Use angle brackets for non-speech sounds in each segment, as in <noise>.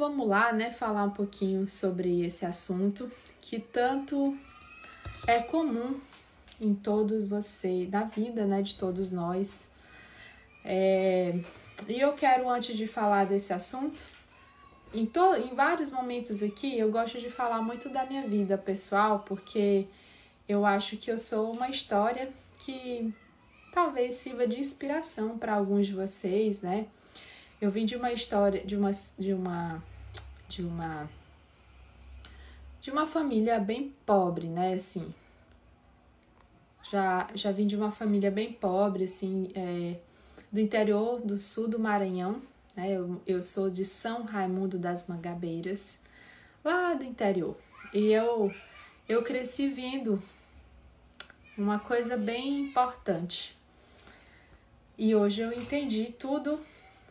vamos lá, né, falar um pouquinho sobre esse assunto que tanto é comum em todos vocês, na vida, né, de todos nós. É, e eu quero, antes de falar desse assunto, em, to, em vários momentos aqui, eu gosto de falar muito da minha vida pessoal, porque eu acho que eu sou uma história que talvez sirva de inspiração para alguns de vocês, né? Eu vim de uma história, de uma, de uma, de uma, de uma família bem pobre, né? Assim, já, já vim de uma família bem pobre, assim, é, do interior do sul do Maranhão, né? Eu, eu sou de São Raimundo das Mangabeiras, lá do interior. E eu, eu cresci vendo uma coisa bem importante. E hoje eu entendi tudo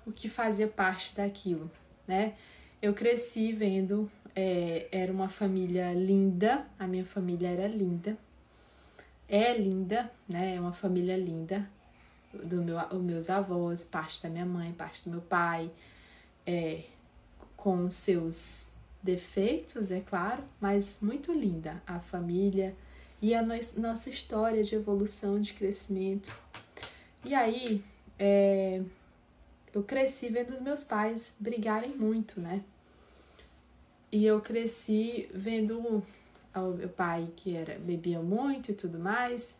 o que fazia parte daquilo, né? Eu cresci vendo, é, era uma família linda, a minha família era linda, é linda, né? É uma família linda, do meu, os meus avós, parte da minha mãe, parte do meu pai, é, com seus defeitos, é claro, mas muito linda a família e a no nossa história de evolução, de crescimento. E aí, é, eu cresci vendo os meus pais brigarem muito, né? E eu cresci vendo o meu pai que era bebia muito e tudo mais,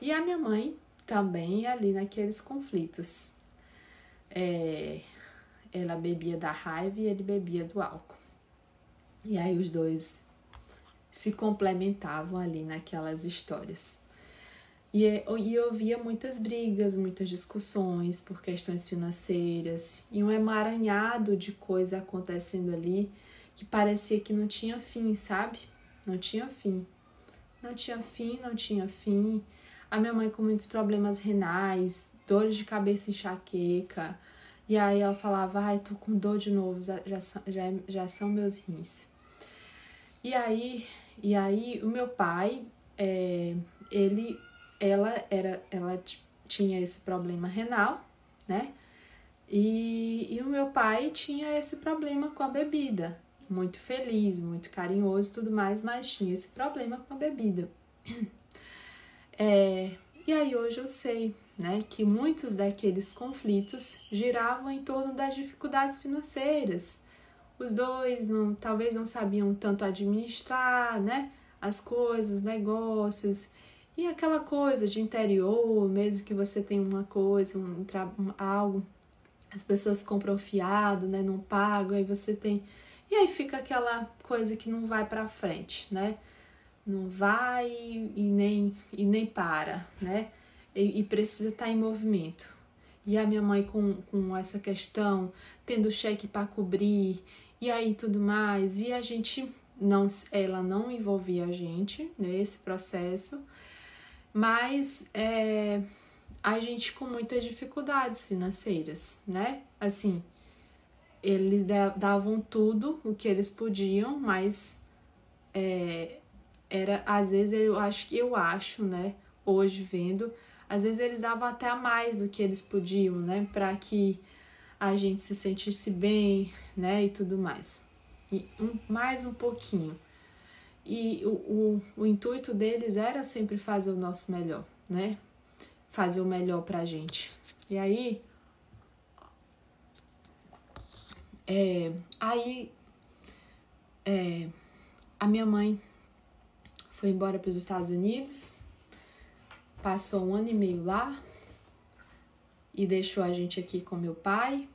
e a minha mãe também ali naqueles conflitos. É, ela bebia da raiva e ele bebia do álcool. E aí os dois se complementavam ali naquelas histórias. E, e eu via muitas brigas, muitas discussões por questões financeiras e um emaranhado de coisa acontecendo ali que parecia que não tinha fim, sabe? Não tinha fim. Não tinha fim, não tinha fim. A minha mãe com muitos problemas renais, dores de cabeça enxaqueca. E aí ela falava, ai, tô com dor de novo, já, já, já são meus rins. E aí, e aí o meu pai, é, ele ela era ela tinha esse problema renal, né? E, e o meu pai tinha esse problema com a bebida. Muito feliz, muito carinhoso tudo mais, mas tinha esse problema com a bebida. <clears throat> É, e aí hoje eu sei, né, que muitos daqueles conflitos giravam em torno das dificuldades financeiras. Os dois não, talvez não sabiam tanto administrar, né, as coisas, os negócios, e aquela coisa de interior, mesmo que você tenha uma coisa, um, um algo, as pessoas compram fiado, né? Não pagam, aí você tem. E aí fica aquela coisa que não vai para frente, né? Não vai e nem, e nem para, né? E, e precisa estar tá em movimento. E a minha mãe com, com essa questão, tendo cheque para cobrir, e aí tudo mais. E a gente não, ela não envolvia a gente nesse processo mas é, a gente com muitas dificuldades financeiras, né? Assim, eles davam tudo o que eles podiam, mas é, era às vezes eu acho que eu acho, né? Hoje vendo, às vezes eles davam até mais do que eles podiam, né? Para que a gente se sentisse bem, né? E tudo mais. E um, mais um pouquinho. E o, o, o intuito deles era sempre fazer o nosso melhor, né? Fazer o melhor pra gente. E aí, é, aí é, a minha mãe foi embora para os Estados Unidos, passou um ano e meio lá e deixou a gente aqui com meu pai,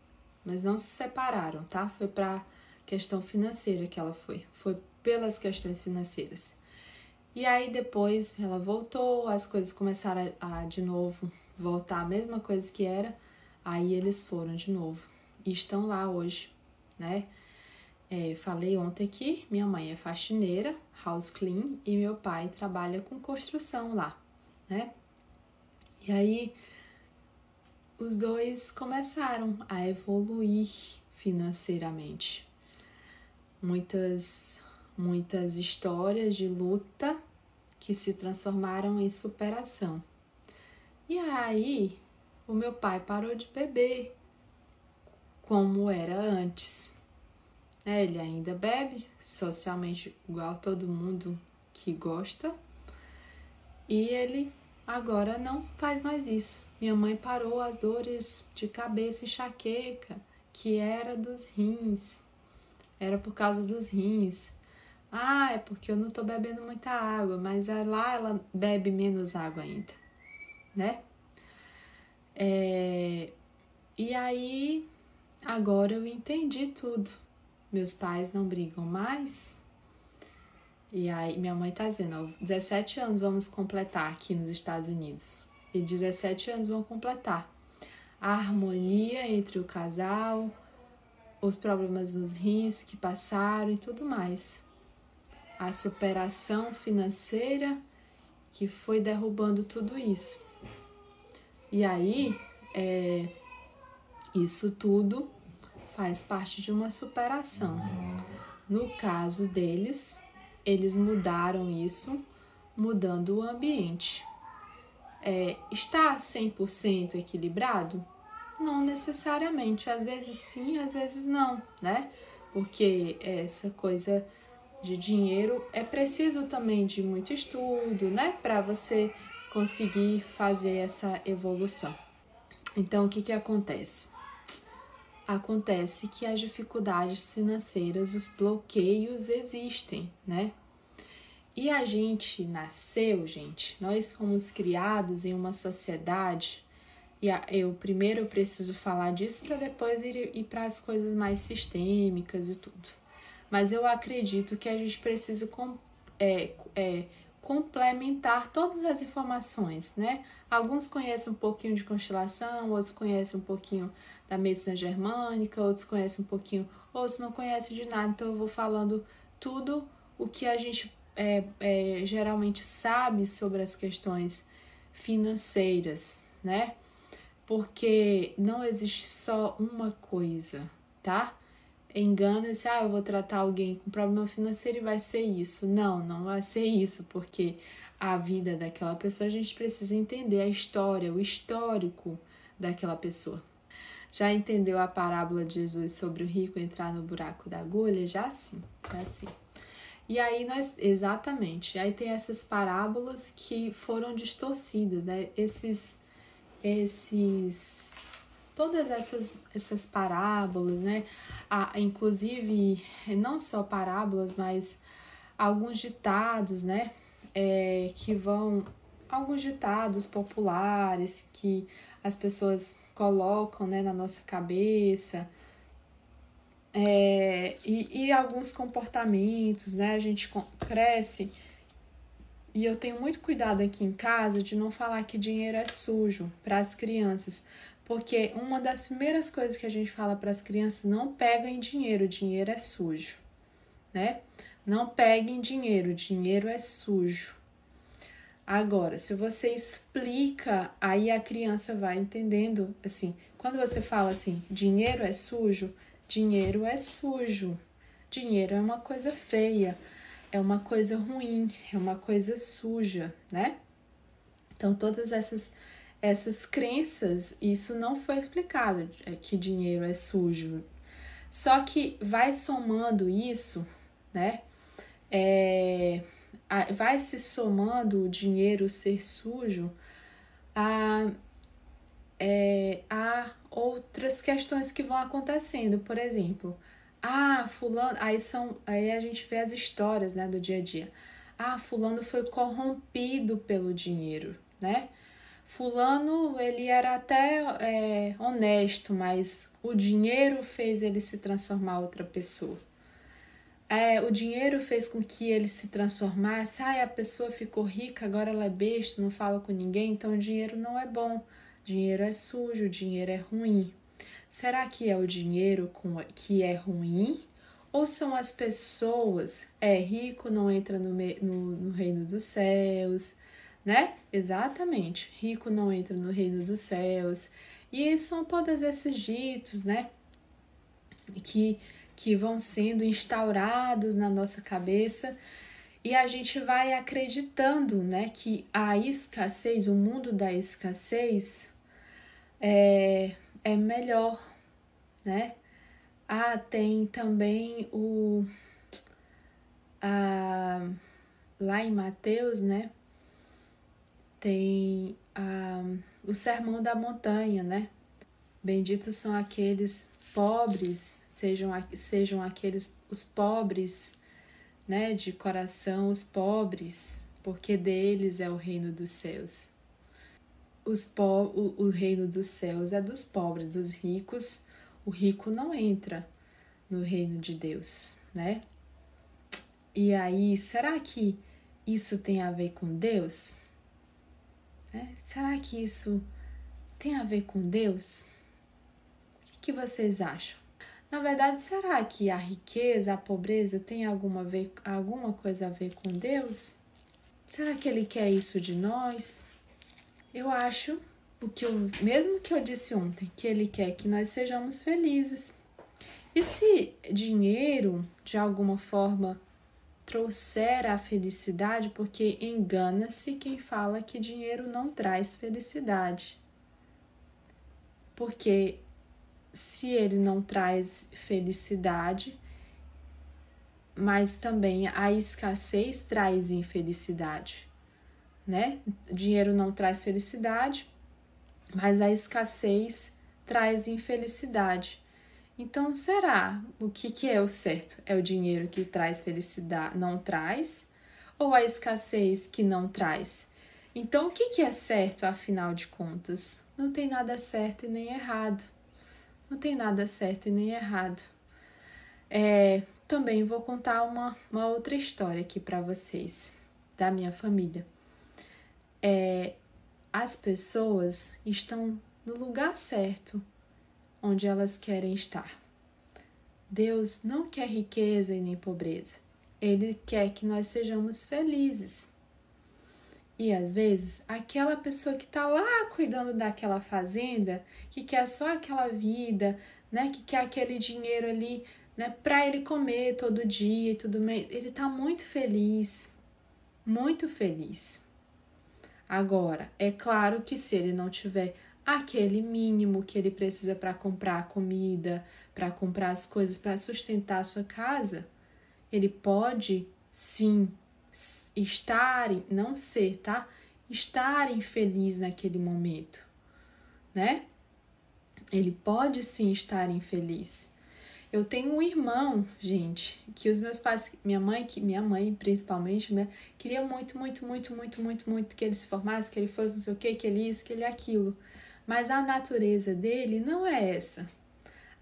mas não se separaram, tá? Foi para questão financeira que ela foi. Foi pelas questões financeiras. E aí depois ela voltou, as coisas começaram a, a de novo voltar a mesma coisa que era, aí eles foram de novo e estão lá hoje, né? É, falei ontem que minha mãe é faxineira, house clean, e meu pai trabalha com construção lá, né? E aí os dois começaram a evoluir financeiramente. Muitas muitas histórias de luta que se transformaram em superação. E aí, o meu pai parou de beber como era antes. né? Ele ainda bebe, socialmente igual todo mundo que gosta. E ele agora não faz mais isso. Minha mãe parou as dores de cabeça e enxaqueca, que era dos rins. Era por causa dos rins. Ah, é porque eu não tô bebendo muita água, mas lá ela bebe menos água ainda, né? É... E aí, agora eu entendi tudo. Meus pais não brigam mais. E aí, minha mãe tá dizendo, ó, 17 anos vamos completar aqui nos Estados Unidos. E 17 anos vão completar. A harmonia entre o casal, os problemas nos rins que passaram e tudo mais. A superação financeira que foi derrubando tudo isso. E aí, é, isso tudo faz parte de uma superação. No caso deles, eles mudaram isso, mudando o ambiente. É, está 100% equilibrado? Não necessariamente, às vezes sim, às vezes não, né? Porque essa coisa de dinheiro é preciso também de muito estudo, né? Para você conseguir fazer essa evolução. Então, o que, que acontece? Acontece que as dificuldades financeiras, os bloqueios existem, né? E a gente nasceu, gente, nós fomos criados em uma sociedade e eu primeiro preciso falar disso para depois ir, ir para as coisas mais sistêmicas e tudo. Mas eu acredito que a gente precisa com, é, é, complementar todas as informações, né? Alguns conhecem um pouquinho de constelação, outros conhecem um pouquinho da medicina germânica, outros conhecem um pouquinho, outros não conhecem de nada. Então eu vou falando tudo o que a gente é, é, geralmente sabe sobre as questões financeiras, né? porque não existe só uma coisa, tá? Engana-se, ah, eu vou tratar alguém com problema financeiro e vai ser isso. Não, não vai ser isso, porque a vida daquela pessoa a gente precisa entender a história, o histórico daquela pessoa. Já entendeu a parábola de Jesus sobre o rico entrar no buraco da agulha? Já sim, já sim. E aí nós, exatamente, aí tem essas parábolas que foram distorcidas, né? Esses esses todas essas essas parábolas, né? Ah, inclusive não só parábolas, mas alguns ditados, né? É, que vão alguns ditados populares que as pessoas colocam né, na nossa cabeça é, e, e alguns comportamentos, né? A gente cresce e eu tenho muito cuidado aqui em casa de não falar que dinheiro é sujo para as crianças, porque uma das primeiras coisas que a gente fala para as crianças não peguem dinheiro, dinheiro é sujo, né? Não peguem dinheiro, dinheiro é sujo. Agora, se você explica, aí a criança vai entendendo, assim, quando você fala assim, dinheiro é sujo, dinheiro é sujo. Dinheiro é uma coisa feia é uma coisa ruim, é uma coisa suja, né? Então, todas essas, essas crenças, isso não foi explicado, é que dinheiro é sujo. Só que vai somando isso, né? É, vai se somando o dinheiro ser sujo a, é, a outras questões que vão acontecendo. Por exemplo, ah, fulano, aí são, aí a gente vê as histórias, né, do dia a dia. Ah, fulano foi corrompido pelo dinheiro, né? Fulano, ele era até é, honesto, mas o dinheiro fez ele se transformar outra pessoa. É, o dinheiro fez com que ele se transformasse. Ah, a pessoa ficou rica, agora ela é besta, não fala com ninguém, então o dinheiro não é bom. Dinheiro é sujo, dinheiro é ruim. Será que é o dinheiro que é ruim? Ou são as pessoas? É rico, não entra no, no, no reino dos céus, né? Exatamente, rico não entra no reino dos céus. E são todos esses ditos, né? Que, que vão sendo instaurados na nossa cabeça e a gente vai acreditando, né, que a escassez, o mundo da escassez, é, é melhor, né? Ah, tem também o. Ah, lá em Mateus, né? Tem ah, o Sermão da Montanha, né? Benditos são aqueles pobres, sejam, sejam aqueles os pobres, né, de coração, os pobres, porque deles é o reino dos céus. Os po o, o reino dos céus é dos pobres, dos ricos. O rico não entra no reino de Deus, né? E aí, será que isso tem a ver com Deus? É, será que isso tem a ver com Deus? O que vocês acham? Na verdade, será que a riqueza, a pobreza tem alguma, ver, alguma coisa a ver com Deus? Será que Ele quer isso de nós? Eu acho o que eu, mesmo que eu disse ontem, que Ele quer que nós sejamos felizes. E se dinheiro, de alguma forma, trouxer a felicidade, porque engana-se quem fala que dinheiro não traz felicidade. Porque se ele não traz felicidade, mas também a escassez traz infelicidade, né? Dinheiro não traz felicidade, mas a escassez traz infelicidade. Então, será o que, que é o certo? É o dinheiro que traz felicidade, não traz? Ou a escassez que não traz? Então, o que, que é certo, afinal de contas? Não tem nada certo e nem errado. Não tem nada certo e nem errado. É, também vou contar uma, uma outra história aqui para vocês, da minha família. É, as pessoas estão no lugar certo onde elas querem estar. Deus não quer riqueza e nem pobreza. Ele quer que nós sejamos felizes. E às vezes, aquela pessoa que está lá cuidando daquela fazenda, que quer só aquela vida, né, que quer aquele dinheiro ali, né, para ele comer todo dia e tudo mais, ele está muito feliz, muito feliz. Agora, é claro que se ele não tiver aquele mínimo que ele precisa para comprar a comida, para comprar as coisas para sustentar a sua casa, ele pode sim estar, não ser, tá? Estar infeliz naquele momento, né? Ele pode sim estar infeliz. Eu tenho um irmão, gente, que os meus pais, minha mãe, que minha mãe principalmente, né, queria muito, muito, muito, muito, muito, muito que ele se formasse, que ele fosse não sei o que, que ele isso, que ele aquilo. Mas a natureza dele não é essa.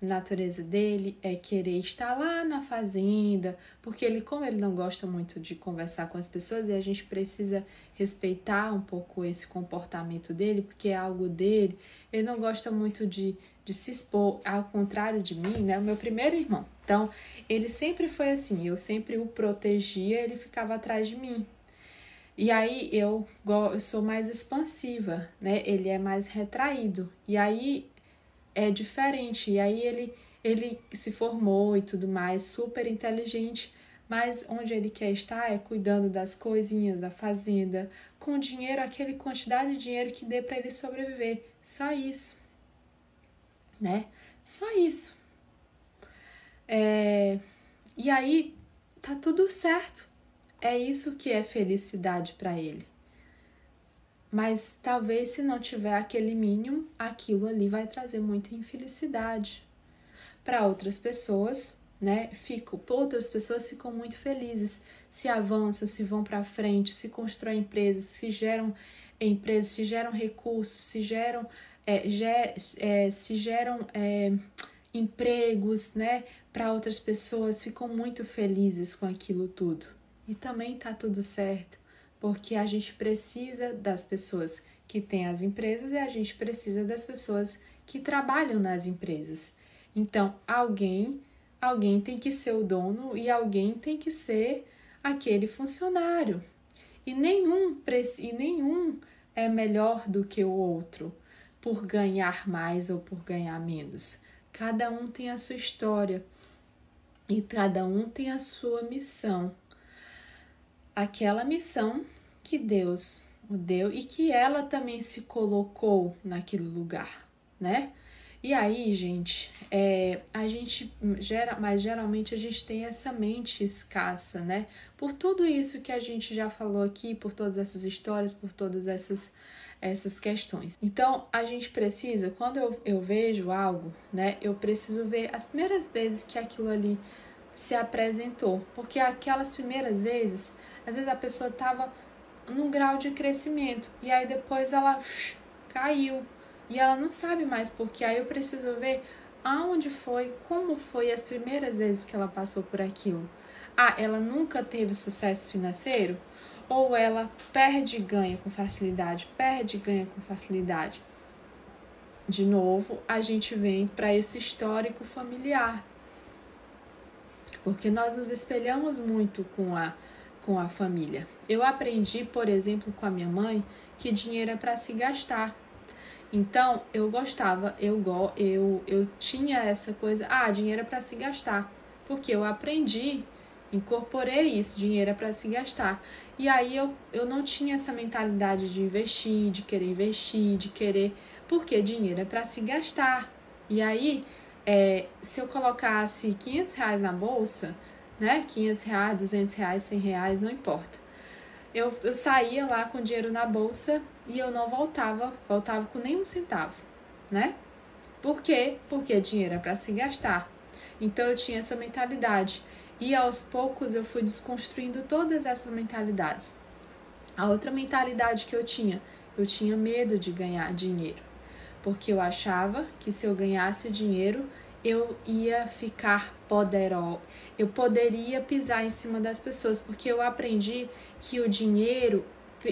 A natureza dele é querer estar lá na fazenda, porque ele, como ele não gosta muito de conversar com as pessoas, e a gente precisa respeitar um pouco esse comportamento dele, porque é algo dele, ele não gosta muito de, de se expor, ao contrário de mim, né? O meu primeiro irmão. Então, ele sempre foi assim, eu sempre o protegia, ele ficava atrás de mim. E aí eu, sou mais expansiva, né? Ele é mais retraído. E aí é diferente. E aí ele ele se formou e tudo mais, super inteligente, mas onde ele quer estar é cuidando das coisinhas da fazenda, com dinheiro, aquele quantidade de dinheiro que dê para ele sobreviver. Só isso. Né? Só isso. É... E aí tá tudo certo. É isso que é felicidade para ele. Mas talvez se não tiver aquele mínimo, aquilo ali vai trazer muita infelicidade. Para outras pessoas, né? Fico, outras pessoas ficam muito felizes, se avançam, se vão para frente, se constroem empresas, se geram empresas, se geram recursos, se geram, é, ger, é, se geram é, empregos, né? Para outras pessoas, ficam muito felizes com aquilo tudo. E também tá tudo certo, porque a gente precisa das pessoas que têm as empresas e a gente precisa das pessoas que trabalham nas empresas. Então, alguém, alguém tem que ser o dono e alguém tem que ser aquele funcionário. E nenhum, e nenhum é melhor do que o outro por ganhar mais ou por ganhar menos. Cada um tem a sua história e cada um tem a sua missão aquela missão que Deus o deu e que ela também se colocou naquele lugar, né? E aí, gente, é, a gente gera, mas geralmente a gente tem essa mente escassa, né? Por tudo isso que a gente já falou aqui, por todas essas histórias, por todas essas essas questões. Então, a gente precisa, quando eu, eu vejo algo, né, eu preciso ver as primeiras vezes que aquilo ali se apresentou, porque aquelas primeiras vezes, às vezes a pessoa estava num grau de crescimento e aí depois ela caiu e ela não sabe mais porque aí eu preciso ver aonde foi, como foi as primeiras vezes que ela passou por aquilo. Ah, ela nunca teve sucesso financeiro? Ou ela perde e ganha com facilidade, perde e ganha com facilidade? De novo, a gente vem para esse histórico familiar. Porque nós nos espelhamos muito com a, com a família. Eu aprendi, por exemplo, com a minha mãe, que dinheiro é para se gastar. Então, eu gostava, eu, eu, eu tinha essa coisa, ah, dinheiro é para se gastar. Porque eu aprendi incorporei isso, dinheiro é para se gastar. E aí eu, eu não tinha essa mentalidade de investir, de querer investir, de querer. Porque dinheiro é para se gastar. E aí, é, se eu colocasse 500 reais na bolsa, né? 500 reais, 200 reais, 100 reais, não importa. Eu, eu saía lá com dinheiro na bolsa e eu não voltava, voltava com nenhum centavo, né? Por quê? Porque dinheiro é para se gastar. Então eu tinha essa mentalidade. E aos poucos eu fui desconstruindo todas essas mentalidades. A outra mentalidade que eu tinha, eu tinha medo de ganhar dinheiro, porque eu achava que se eu ganhasse dinheiro, eu ia ficar poderosa, eu poderia pisar em cima das pessoas, porque eu aprendi que o dinheiro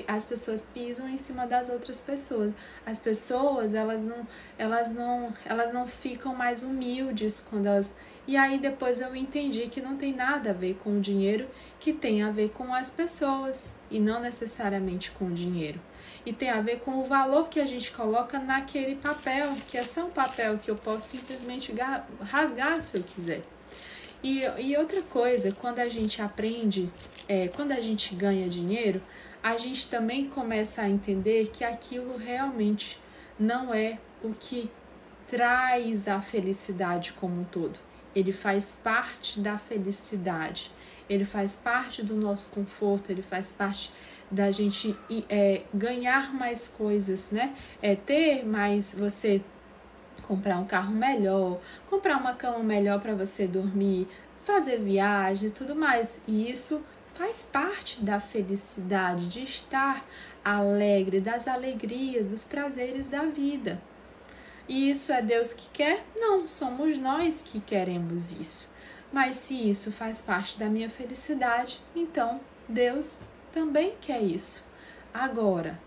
as pessoas pisam em cima das outras pessoas. As pessoas, elas não, elas não, elas não ficam mais humildes quando elas e aí depois eu entendi que não tem nada a ver com o dinheiro, que tem a ver com as pessoas e não necessariamente com o dinheiro. E tem a ver com o valor que a gente coloca naquele papel, que é só um papel que eu posso simplesmente rasgar se eu quiser. E, e outra coisa, quando a gente aprende, é, quando a gente ganha dinheiro, a gente também começa a entender que aquilo realmente não é o que traz a felicidade como um todo ele faz parte da felicidade, ele faz parte do nosso conforto, ele faz parte da gente é, ganhar mais coisas, né? É ter mais você comprar um carro melhor, comprar uma cama melhor para você dormir, fazer viagem e tudo mais. E isso faz parte da felicidade, de estar alegre, das alegrias, dos prazeres da vida. E isso é Deus que quer? Não, somos nós que queremos isso. Mas se isso faz parte da minha felicidade, então Deus também quer isso. Agora,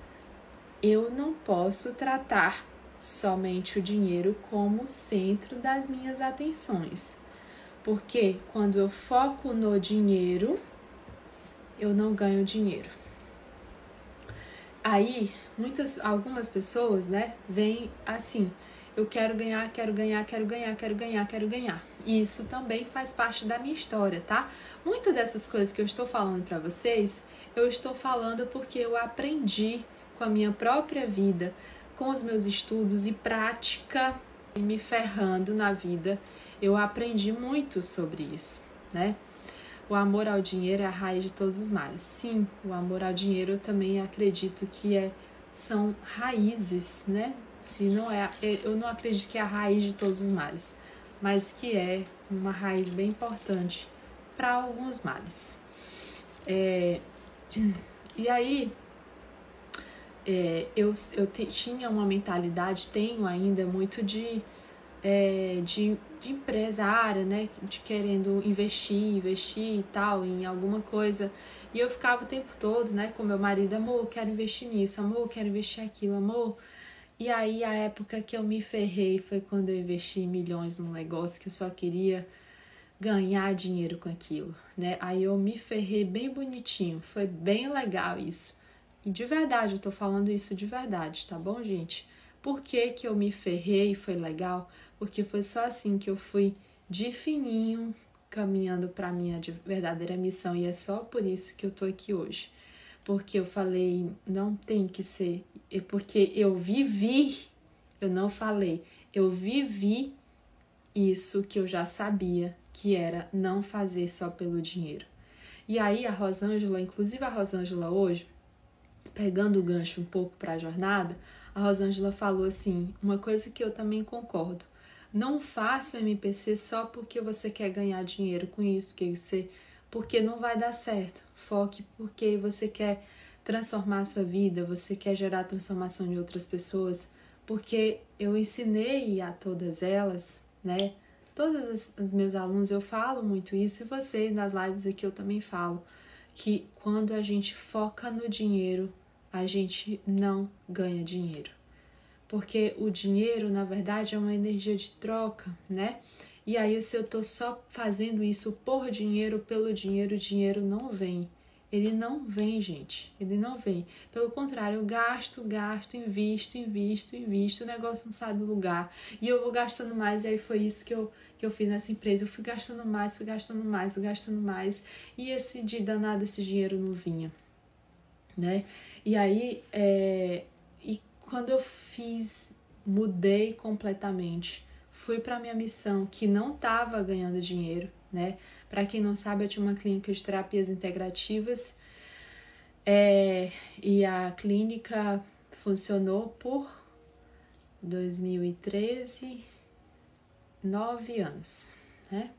eu não posso tratar somente o dinheiro como centro das minhas atenções. Porque quando eu foco no dinheiro, eu não ganho dinheiro. Aí, muitas algumas pessoas, né, vêm assim: eu quero ganhar, quero ganhar, quero ganhar, quero ganhar, quero ganhar. E isso também faz parte da minha história, tá? Muitas dessas coisas que eu estou falando para vocês, eu estou falando porque eu aprendi com a minha própria vida, com os meus estudos e prática e me ferrando na vida. Eu aprendi muito sobre isso, né? O amor ao dinheiro é a raiz de todos os males. Sim, o amor ao dinheiro eu também acredito que é, são raízes, né? se não é, eu não acredito que é a raiz de todos os males, mas que é uma raiz bem importante para alguns males. É, e aí, é, eu, eu te, tinha uma mentalidade, tenho ainda muito de, é, de, de empresária, né? De querendo investir, investir e tal em alguma coisa. E eu ficava o tempo todo, né, com meu marido, amor, quero investir nisso, amor, quero investir aquilo, amor, e aí a época que eu me ferrei foi quando eu investi milhões num negócio que eu só queria ganhar dinheiro com aquilo, né? Aí eu me ferrei bem bonitinho, foi bem legal isso. E de verdade, eu tô falando isso de verdade, tá bom, gente? Por que, que eu me ferrei e foi legal? Porque foi só assim que eu fui de fininho caminhando para minha verdadeira missão e é só por isso que eu tô aqui hoje porque eu falei, não tem que ser, é porque eu vivi, eu não falei, eu vivi isso que eu já sabia, que era não fazer só pelo dinheiro. E aí a Rosângela, inclusive a Rosângela hoje, pegando o gancho um pouco para a jornada, a Rosângela falou assim, uma coisa que eu também concordo. Não faça o MPC só porque você quer ganhar dinheiro com isso, porque você porque não vai dar certo. Foque porque você quer transformar a sua vida, você quer gerar transformação de outras pessoas, porque eu ensinei a todas elas, né? Todos os meus alunos eu falo muito isso e você nas lives aqui eu também falo que quando a gente foca no dinheiro, a gente não ganha dinheiro. Porque o dinheiro, na verdade, é uma energia de troca, né? E aí, se eu tô só fazendo isso por dinheiro, pelo dinheiro, o dinheiro não vem. Ele não vem, gente. Ele não vem. Pelo contrário, eu gasto, gasto, invisto, invisto, invisto, o negócio não sai do lugar. E eu vou gastando mais, e aí foi isso que eu, que eu fiz nessa empresa. Eu fui gastando mais, fui gastando mais, fui gastando mais. E esse de danado, esse dinheiro não vinha. Né? E aí, é, e quando eu fiz, mudei completamente. Fui para minha missão, que não estava ganhando dinheiro, né? Para quem não sabe, eu tinha uma clínica de terapias integrativas é, e a clínica funcionou por 2013, nove anos, né?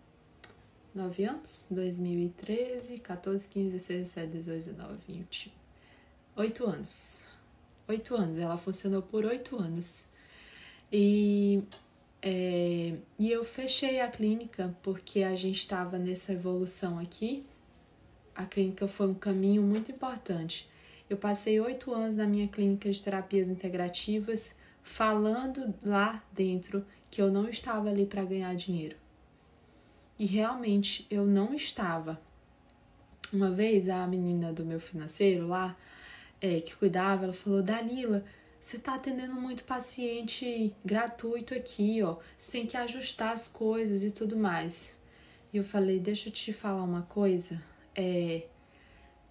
Nove anos? 2013, 14, 15, 16, 17, 18, 19, 20, oito anos. Oito anos, ela funcionou por oito anos. E, é, e eu fechei a clínica porque a gente estava nessa evolução aqui. A clínica foi um caminho muito importante. Eu passei oito anos na minha clínica de terapias integrativas falando lá dentro que eu não estava ali para ganhar dinheiro. E realmente eu não estava. Uma vez a menina do meu financeiro lá, é, que cuidava, ela falou: Danila, você está atendendo muito paciente gratuito aqui, ó. Você tem que ajustar as coisas e tudo mais. E eu falei: deixa eu te falar uma coisa. É,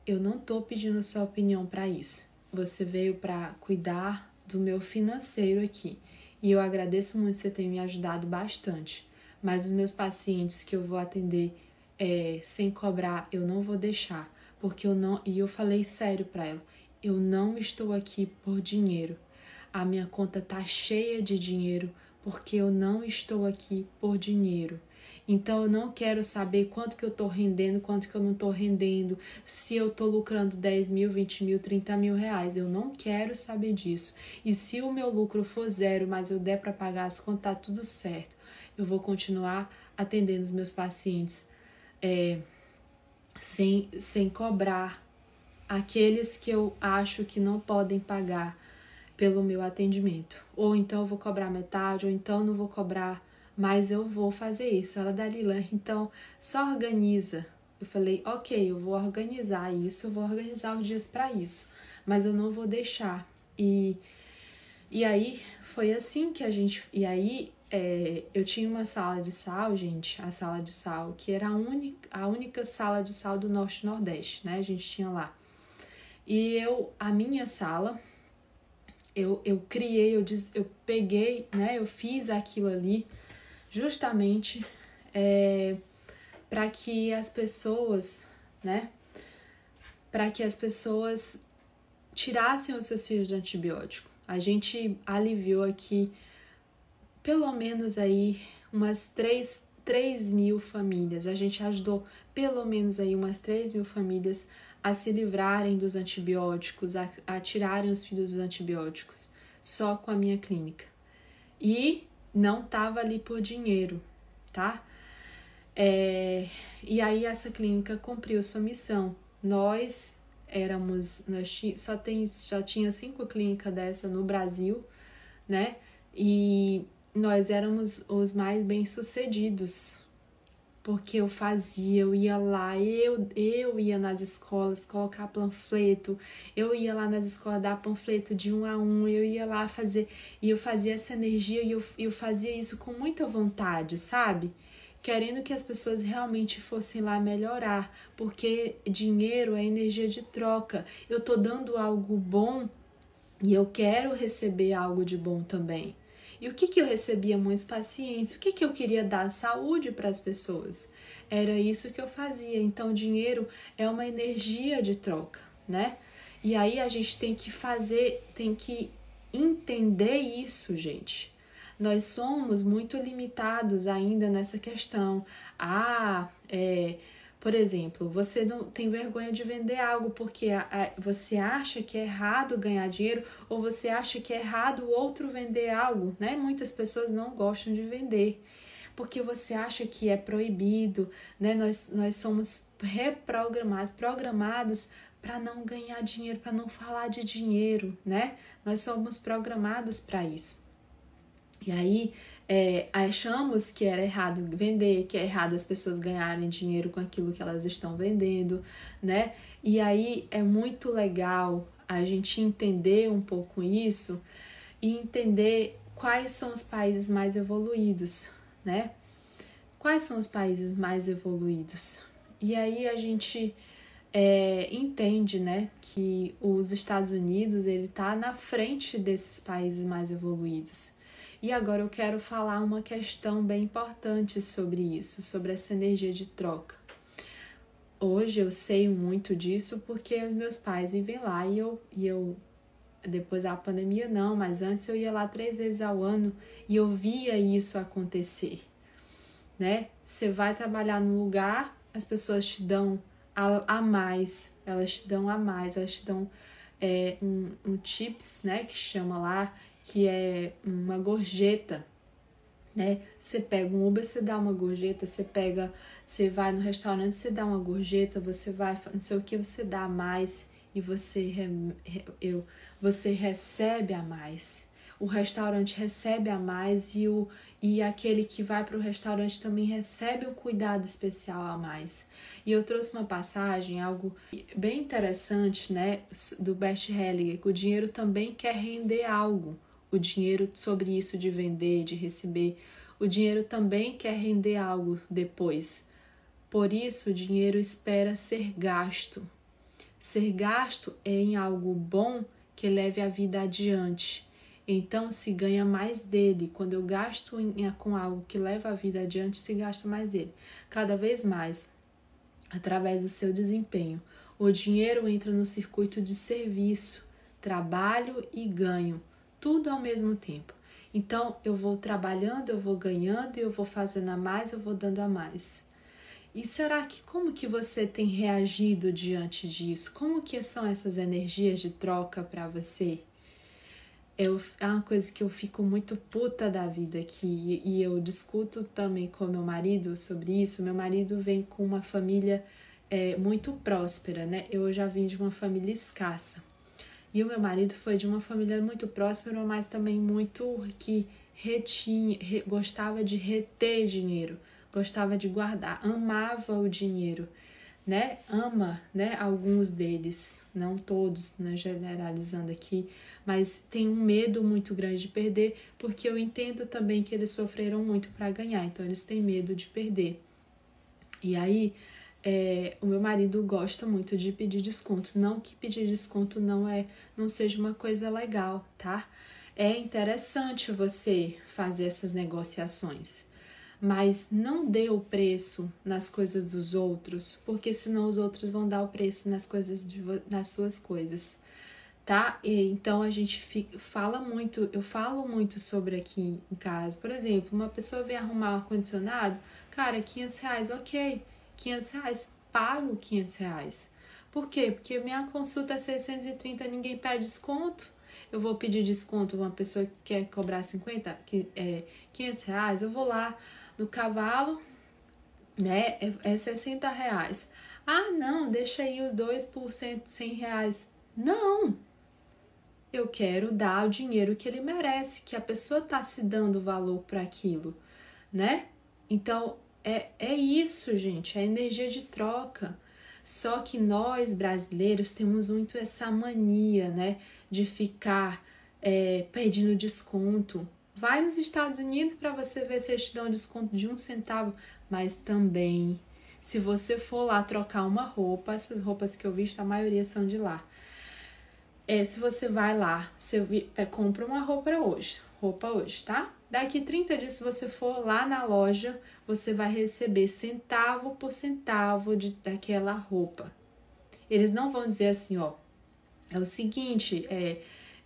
eu não tô pedindo sua opinião para isso. Você veio para cuidar do meu financeiro aqui. E eu agradeço muito você ter me ajudado bastante. Mas os meus pacientes que eu vou atender é, sem cobrar, eu não vou deixar. Porque eu não. E eu falei sério para ela eu não estou aqui por dinheiro. A minha conta tá cheia de dinheiro porque eu não estou aqui por dinheiro. Então eu não quero saber quanto que eu tô rendendo, quanto que eu não tô rendendo, se eu tô lucrando 10 mil, 20 mil, 30 mil reais. Eu não quero saber disso. E se o meu lucro for zero, mas eu der para pagar as contas, tá tudo certo. Eu vou continuar atendendo os meus pacientes é, sem, sem cobrar aqueles que eu acho que não podem pagar pelo meu atendimento. Ou então eu vou cobrar metade, ou então não vou cobrar, mas eu vou fazer isso. Ela, Dalila, então só organiza. Eu falei, ok, eu vou organizar isso, eu vou organizar os dias para isso, mas eu não vou deixar. E, e aí foi assim que a gente. E aí é, eu tinha uma sala de sal, gente, a sala de sal, que era a única, a única sala de sal do Norte Nordeste, né? A gente tinha lá. E eu, a minha sala, eu, eu criei, eu, diz, eu peguei, né, eu fiz aquilo ali justamente é, para que as pessoas, né, para que as pessoas tirassem os seus filhos de antibiótico. A gente aliviou aqui pelo menos aí umas 3, 3 mil famílias. A gente ajudou pelo menos aí umas 3 mil famílias a se livrarem dos antibióticos, a, a tirarem os filhos dos antibióticos, só com a minha clínica. E não tava ali por dinheiro, tá? É, e aí essa clínica cumpriu sua missão. Nós éramos, nós só tem, já tinha cinco clínicas dessa no Brasil, né? E nós éramos os mais bem sucedidos porque eu fazia, eu ia lá, eu, eu ia nas escolas colocar panfleto, eu ia lá nas escolas dar panfleto de um a um, eu ia lá fazer, e eu fazia essa energia e eu, eu fazia isso com muita vontade, sabe? Querendo que as pessoas realmente fossem lá melhorar, porque dinheiro é energia de troca. Eu tô dando algo bom e eu quero receber algo de bom também. E o que, que eu recebia muitos pacientes? O que, que eu queria dar saúde para as pessoas? Era isso que eu fazia. Então, dinheiro é uma energia de troca, né? E aí a gente tem que fazer, tem que entender isso, gente. Nós somos muito limitados ainda nessa questão. Ah, é, por exemplo, você não tem vergonha de vender algo porque a, a, você acha que é errado ganhar dinheiro ou você acha que é errado o outro vender algo, né? Muitas pessoas não gostam de vender porque você acha que é proibido, né? Nós, nós somos reprogramados, programados para não ganhar dinheiro, para não falar de dinheiro, né? Nós somos programados para isso. E aí é, achamos que era errado vender, que é errado as pessoas ganharem dinheiro com aquilo que elas estão vendendo, né? E aí é muito legal a gente entender um pouco isso e entender quais são os países mais evoluídos, né? Quais são os países mais evoluídos? E aí a gente é, entende, né, que os Estados Unidos ele está na frente desses países mais evoluídos. E agora eu quero falar uma questão bem importante sobre isso, sobre essa energia de troca. Hoje eu sei muito disso porque meus pais vivem lá e eu, e eu depois da pandemia não, mas antes eu ia lá três vezes ao ano e eu via isso acontecer, né? Você vai trabalhar num lugar, as pessoas te dão a, a mais, elas te dão a mais, elas te dão é, um, um chips, né, que chama lá, que é uma gorjeta, né? Você pega um Uber, você dá uma gorjeta, você pega, você vai no restaurante, você dá uma gorjeta, você vai, não sei o que, você dá mais e você eu, você recebe a mais. O restaurante recebe a mais e, o, e aquele que vai para o restaurante também recebe um cuidado especial a mais. E eu trouxe uma passagem, algo bem interessante, né, do Bert Hellinger, que o dinheiro também quer render algo o dinheiro sobre isso de vender, de receber. O dinheiro também quer render algo depois. Por isso, o dinheiro espera ser gasto. Ser gasto é em algo bom que leve a vida adiante. Então, se ganha mais dele. Quando eu gasto em, com algo que leva a vida adiante, se gasta mais dele. Cada vez mais, através do seu desempenho. O dinheiro entra no circuito de serviço, trabalho e ganho tudo ao mesmo tempo. Então eu vou trabalhando, eu vou ganhando, eu vou fazendo a mais, eu vou dando a mais. E será que como que você tem reagido diante disso? Como que são essas energias de troca para você? Eu, é uma coisa que eu fico muito puta da vida aqui e eu discuto também com meu marido sobre isso. Meu marido vem com uma família é, muito próspera, né? Eu já vim de uma família escassa. E o meu marido foi de uma família muito próspera, mas também muito que retinha, re, gostava de reter dinheiro, gostava de guardar, amava o dinheiro, né? Ama, né? Alguns deles, não todos, né? Generalizando aqui, mas tem um medo muito grande de perder, porque eu entendo também que eles sofreram muito para ganhar, então eles têm medo de perder. E aí é, o meu marido gosta muito de pedir desconto. Não que pedir desconto não é, não seja uma coisa legal, tá? É interessante você fazer essas negociações, mas não dê o preço nas coisas dos outros, porque senão os outros vão dar o preço nas coisas de, nas suas coisas, tá? E, então a gente fica, fala muito, eu falo muito sobre aqui em casa. Por exemplo, uma pessoa vem arrumar um ar condicionado, cara, 500 reais, ok 500 reais, pago 500 reais. Por quê? Porque minha consulta é 630, ninguém pede desconto. Eu vou pedir desconto uma pessoa que quer cobrar 50, que é 500 reais, eu vou lá no cavalo, né? É, é 60 reais. Ah, não, deixa aí os 2 por 100 reais. Não! Eu quero dar o dinheiro que ele merece, que a pessoa está se dando valor para aquilo, né? Então, é, é isso, gente, é energia de troca. Só que nós brasileiros temos muito essa mania, né, de ficar é, pedindo desconto. Vai nos Estados Unidos para você ver se eles te dão desconto de um centavo, mas também, se você for lá trocar uma roupa, essas roupas que eu visto, a maioria são de lá. é, se você vai lá, você é, compra uma roupa hoje, roupa hoje, tá? Daqui 30 dias, se você for lá na loja, você vai receber centavo por centavo de, daquela roupa. Eles não vão dizer assim, ó, é o seguinte, é,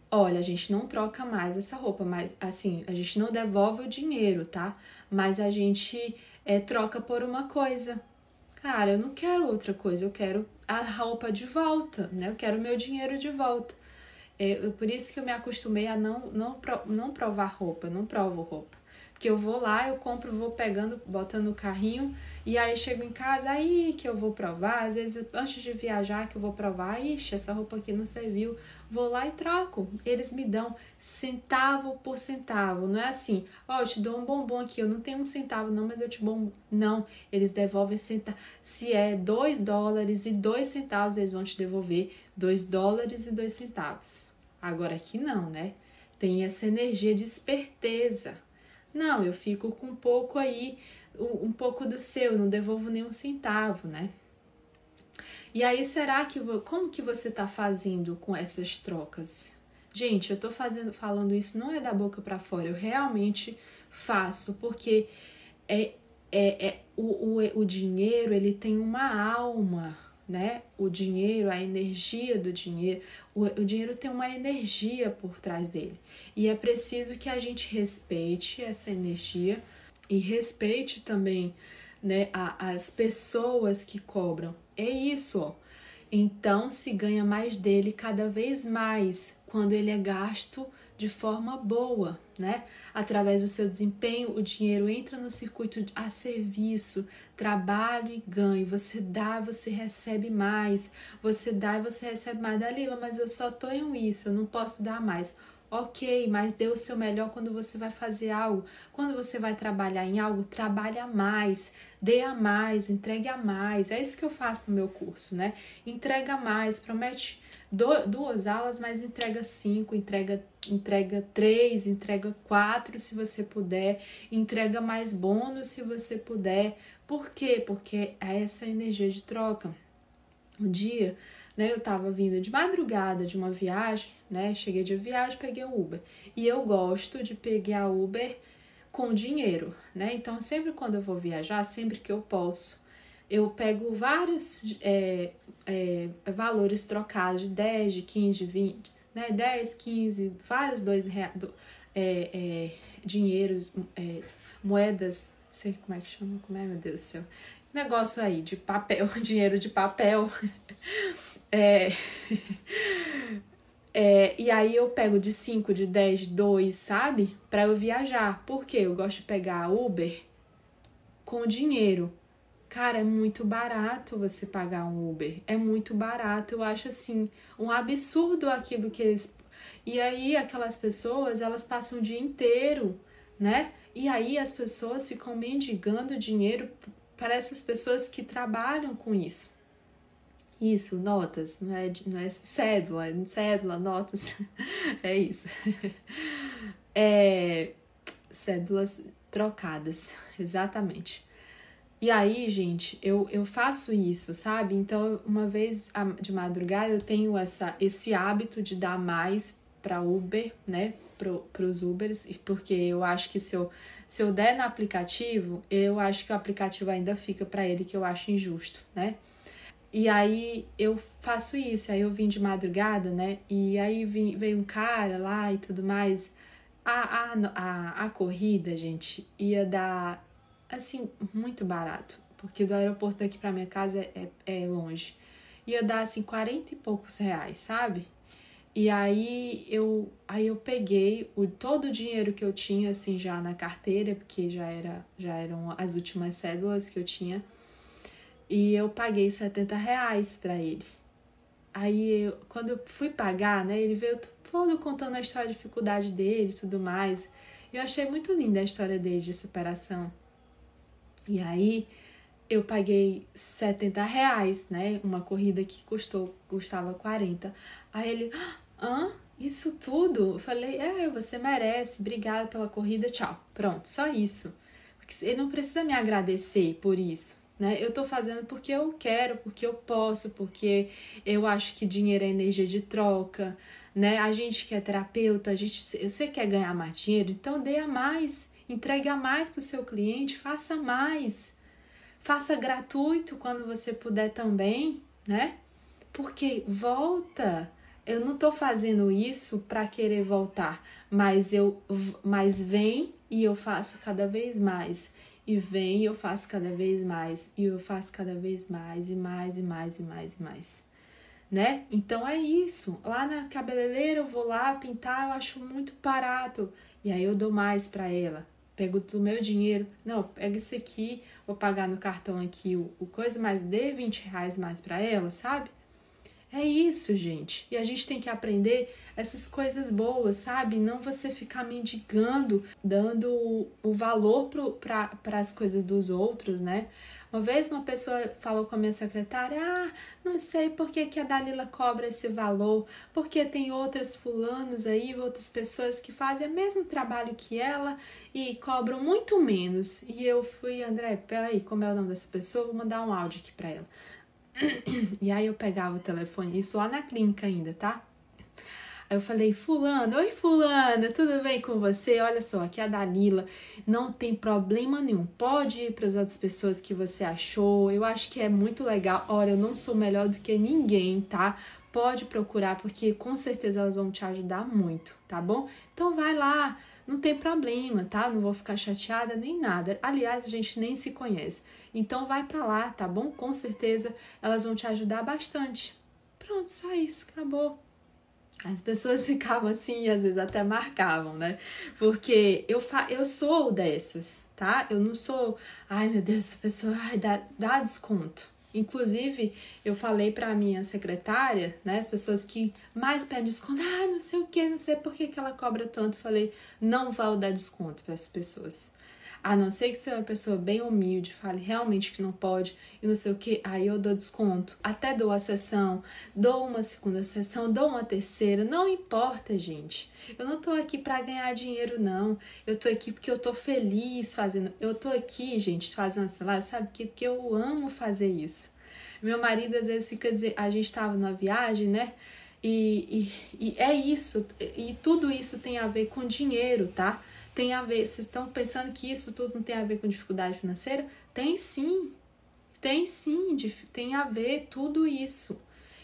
olha, a gente não troca mais essa roupa, mas assim, a gente não devolve o dinheiro, tá? Mas a gente é, troca por uma coisa. Cara, eu não quero outra coisa, eu quero a roupa de volta, né? Eu quero o meu dinheiro de volta. É, por isso que eu me acostumei a não, não, não provar roupa, não provo roupa. Porque eu vou lá, eu compro, vou pegando, botando no carrinho, e aí chego em casa, aí que eu vou provar. Às vezes, antes de viajar, que eu vou provar, ixi, essa roupa aqui não serviu. Vou lá e troco. Eles me dão centavo por centavo. Não é assim, ó, oh, eu te dou um bombom aqui, eu não tenho um centavo, não, mas eu te bom. Não, eles devolvem centavo. Se é dois dólares e dois centavos, eles vão te devolver dois dólares e dois centavos. Agora aqui não, né? Tem essa energia de esperteza não, eu fico com um pouco aí, um pouco do seu, não devolvo nenhum centavo, né? E aí, será que como que você está fazendo com essas trocas? Gente, eu estou fazendo, falando isso não é da boca para fora, eu realmente faço porque é, é, é o, o, o dinheiro ele tem uma alma, né? O dinheiro, a energia do dinheiro, o, o, dinheiro tem uma energia por trás dele. E é preciso que a gente respeite essa energia e respeite também né, a, as pessoas que cobram. É isso, ó. Então se ganha mais dele cada vez mais quando ele é gasto de forma boa, né? Através do seu desempenho, o dinheiro entra no circuito a serviço, trabalho e ganho. Você dá, você recebe mais. Você dá e você recebe mais. Dalila, mas eu só em isso, eu não posso dar mais. Ok, mas dê o seu melhor quando você vai fazer algo. Quando você vai trabalhar em algo, trabalha mais, dê a mais, entregue a mais. É isso que eu faço no meu curso, né? Entrega mais, promete duas aulas, mas entrega cinco, entrega, entrega três, entrega quatro se você puder, entrega mais bônus se você puder. Por quê? Porque é essa energia de troca. Um dia, né, eu tava vindo de madrugada de uma viagem, né? Cheguei de viagem, peguei o Uber. E eu gosto de pegar Uber com dinheiro, né? Então, sempre quando eu vou viajar, sempre que eu posso, eu pego vários é, é, valores trocados de 10, de 15, de 20, né? 10, 15, vários dois reais, é, é, dinheiros, é, moedas, não sei como é que chama, como é, meu Deus do céu. Negócio aí de papel, <laughs> dinheiro de papel. é, <laughs> é, e aí eu pego de 5, de 10, de 2, sabe? Para eu viajar. Porque eu gosto de pegar Uber com dinheiro. Cara, é muito barato você pagar um Uber. É muito barato. Eu acho assim um absurdo aquilo que eles. E aí aquelas pessoas, elas passam o dia inteiro, né? E aí as pessoas ficam mendigando dinheiro para essas pessoas que trabalham com isso. Isso, notas, não é, não é cédula, cédula, notas, <laughs> é isso. <laughs> É, cédulas trocadas, exatamente. E aí, gente, eu, eu faço isso, sabe? Então, uma vez de madrugada, eu tenho essa, esse hábito de dar mais para Uber, né? Para os Ubers, porque eu acho que se eu, se eu der no aplicativo, eu acho que o aplicativo ainda fica para ele, que eu acho injusto, né? E aí eu faço isso, aí eu vim de madrugada, né? E aí vim, veio um cara lá e tudo mais. A, a, a, a corrida, gente, ia dar assim, muito barato, porque do aeroporto aqui para minha casa é, é longe. Ia dar assim 40 e poucos reais, sabe? E aí eu aí eu peguei o todo o dinheiro que eu tinha assim já na carteira, porque já era já eram as últimas cédulas que eu tinha. E eu paguei 70 reais para ele. Aí eu, quando eu fui pagar, né, ele veio todo contando a história de dificuldade dele e tudo mais. Eu achei muito linda a história dele de superação. E aí eu paguei 70 reais, né? Uma corrida que custou, custava 40. Aí ele, hã? Isso tudo? Eu falei, é, você merece, obrigada pela corrida, tchau. Pronto, só isso. Ele não precisa me agradecer por isso, né? Eu tô fazendo porque eu quero, porque eu posso, porque eu acho que dinheiro é energia de troca, né? A gente que é terapeuta, a gente, você quer ganhar mais dinheiro, então dê a mais, entregue a mais para o seu cliente, faça mais. Faça gratuito quando você puder também, né? Porque volta. Eu não tô fazendo isso para querer voltar, mas eu mas vem e eu faço cada vez mais. E vem e eu faço cada vez mais. E eu faço cada vez mais e mais e mais e mais e mais. Né? Então é isso. Lá na cabeleireira eu vou lá pintar, eu acho muito barato. E aí eu dou mais para ela. Pego do meu dinheiro. Não, pega isso aqui, vou pagar no cartão aqui o, o coisa, mas dê 20 reais mais para ela, sabe? É isso, gente. E a gente tem que aprender essas coisas boas, sabe? Não você ficar mendigando, dando o valor para as coisas dos outros, né? Uma vez uma pessoa falou com a minha secretária: Ah, não sei por que, que a Dalila cobra esse valor, porque tem outras fulanos aí, outras pessoas que fazem o mesmo trabalho que ela e cobram muito menos. E eu fui, André, peraí, como é o nome dessa pessoa? Vou mandar um áudio aqui para ela. <clears throat> E aí eu pegava o telefone, isso lá na clínica ainda, tá? Aí eu falei, fulano, oi fulano, tudo bem com você? Olha só, aqui é a Dalila, não tem problema nenhum, pode ir para as outras pessoas que você achou, eu acho que é muito legal. Olha, eu não sou melhor do que ninguém, tá? Pode procurar, porque com certeza elas vão te ajudar muito, tá bom? Então vai lá, não tem problema, tá? Não vou ficar chateada nem nada. Aliás, a gente nem se conhece. Então vai para lá, tá bom? Com certeza elas vão te ajudar bastante. Pronto, só isso, acabou. As pessoas <laughs> ficavam assim às vezes até marcavam, né? Porque eu, fa eu sou dessas, tá? Eu não sou, ai meu Deus, essa pessoa ai, dá, dá desconto. Inclusive, eu falei para minha secretária, né, as pessoas que mais pedem desconto, ah, não sei o que, não sei por que, que ela cobra tanto. Falei, não vou dar desconto para essas pessoas. A não ser que você é uma pessoa bem humilde, fale realmente que não pode e não sei o que, aí eu dou desconto. Até dou a sessão, dou uma segunda sessão, dou uma terceira, não importa, gente. Eu não tô aqui para ganhar dinheiro, não. Eu tô aqui porque eu tô feliz fazendo. Eu tô aqui, gente, fazendo essa live, sabe? Porque, porque eu amo fazer isso. Meu marido às vezes fica dizendo, a gente tava numa viagem, né? E, e, e é isso, e tudo isso tem a ver com dinheiro, tá? Tem a ver, vocês estão pensando que isso tudo não tem a ver com dificuldade financeira? Tem sim, tem sim, tem a ver tudo isso.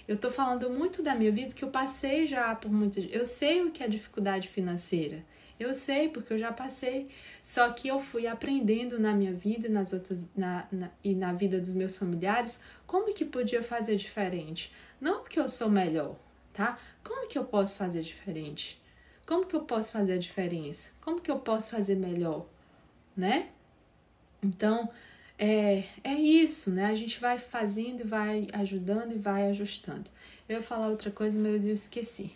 Eu tô falando muito da minha vida que eu passei já por muito. Eu sei o que é dificuldade financeira. Eu sei porque eu já passei. Só que eu fui aprendendo na minha vida nas outras, na, na, e na vida dos meus familiares como que podia fazer diferente. Não porque eu sou melhor, tá? Como que eu posso fazer diferente? Como que eu posso fazer a diferença? Como que eu posso fazer melhor, né? Então, é, é isso, né? A gente vai fazendo vai ajudando e vai ajustando. Eu ia falar outra coisa, mas eu esqueci.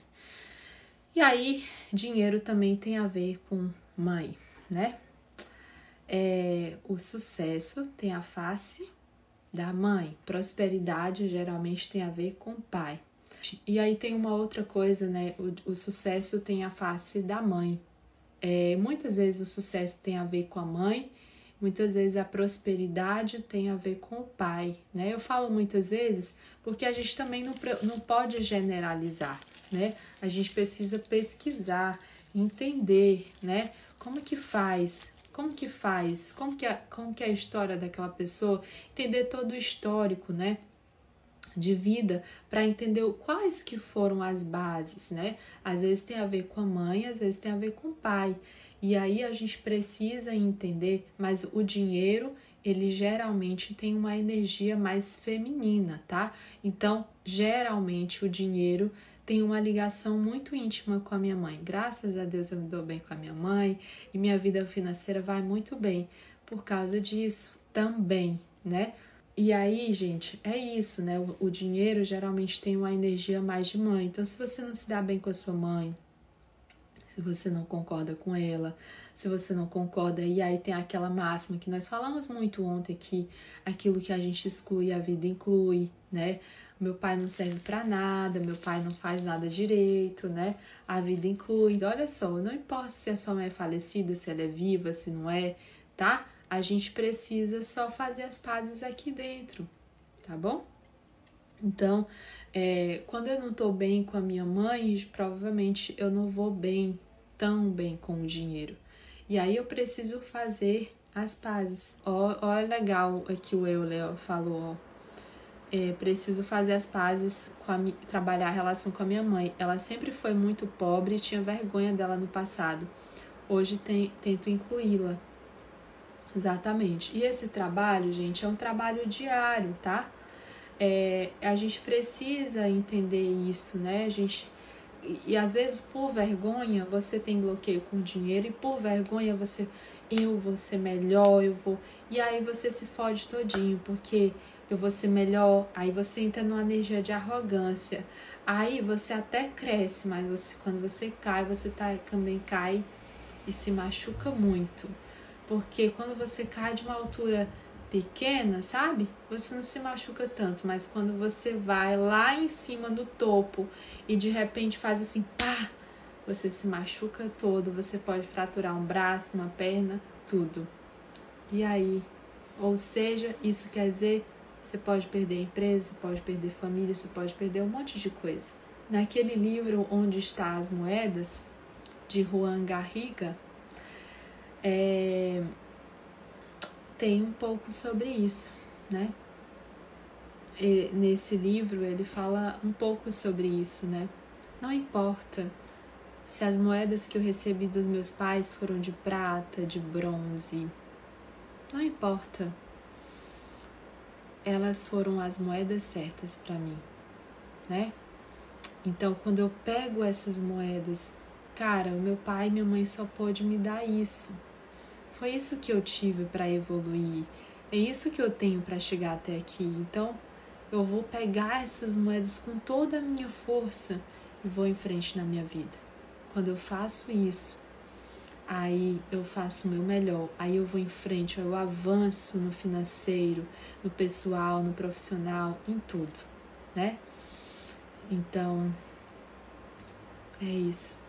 E aí, dinheiro também tem a ver com mãe, né? É, o sucesso tem a face da mãe, prosperidade geralmente tem a ver com o pai. E aí tem uma outra coisa, né? O, o sucesso tem a face da mãe. É, muitas vezes o sucesso tem a ver com a mãe, muitas vezes a prosperidade tem a ver com o pai, né? Eu falo muitas vezes porque a gente também não, não pode generalizar, né? A gente precisa pesquisar, entender, né? Como que faz, como que faz, como que, é, como que é a história daquela pessoa, entender todo o histórico, né? De vida para entender quais que foram as bases, né? Às vezes tem a ver com a mãe, às vezes tem a ver com o pai. E aí a gente precisa entender, mas o dinheiro, ele geralmente tem uma energia mais feminina, tá? Então, geralmente o dinheiro tem uma ligação muito íntima com a minha mãe. Graças a Deus eu me dou bem com a minha mãe e minha vida financeira vai muito bem por causa disso também, né? E aí, gente, é isso, né? O, dinheiro geralmente tem uma energia mais de mãe. Então, se você não se dá bem com a sua mãe, se você não concorda com ela, se você não concorda, e aí tem aquela máxima que nós falamos muito ontem que aquilo que a gente exclui, a vida inclui, né? Meu pai não serve para nada, meu pai não faz nada direito, né? A vida inclui. Olha só, não importa se a sua mãe é falecida, se ela é viva, se não é, tá? A gente precisa só fazer as pazes aqui dentro, tá bom? Então, é, quando eu não tô bem com a minha mãe, provavelmente eu não vou bem, tão bem com o dinheiro. E aí eu preciso fazer as pazes. Ó, ó é legal que o Euler falou, é, preciso fazer as pazes com a trabalhar a relação com a minha mãe. Ela sempre foi muito pobre e tinha vergonha dela no passado. Hoje tem, tento incluí-la. Exatamente. E esse trabalho, gente, é um trabalho diário, tá? É, a gente precisa entender isso, né? A gente e, e às vezes por vergonha você tem bloqueio com dinheiro e por vergonha você eu vou ser melhor, eu vou e aí você se fode todinho porque eu vou ser melhor, aí você entra numa energia de arrogância. Aí você até cresce, mas você, quando você cai, você tá, também cai e se machuca muito. Porque quando você cai de uma altura pequena, sabe? Você não se machuca tanto, mas quando você vai lá em cima do topo e de repente faz assim, pá, você se machuca todo, você pode fraturar um braço, uma perna, tudo. E aí? Ou seja, isso quer dizer você pode perder a empresa, você pode perder família, você pode perder um monte de coisa. Naquele livro Onde Está as Moedas, de Juan Garriga, é, tem um pouco sobre isso, né? E nesse livro ele fala um pouco sobre isso, né? Não importa se as moedas que eu recebi dos meus pais foram de prata, de bronze, não importa elas foram as moedas certas para mim, né? Então, quando eu pego essas moedas, cara, o meu pai e minha mãe só pôde me dar isso. Foi isso que eu tive para evoluir. É isso que eu tenho para chegar até aqui. Então, eu vou pegar essas moedas com toda a minha força e vou em frente na minha vida. Quando eu faço isso, aí eu faço o meu melhor, aí eu vou em frente, eu avanço no financeiro, no pessoal, no profissional, em tudo, né? Então, é isso.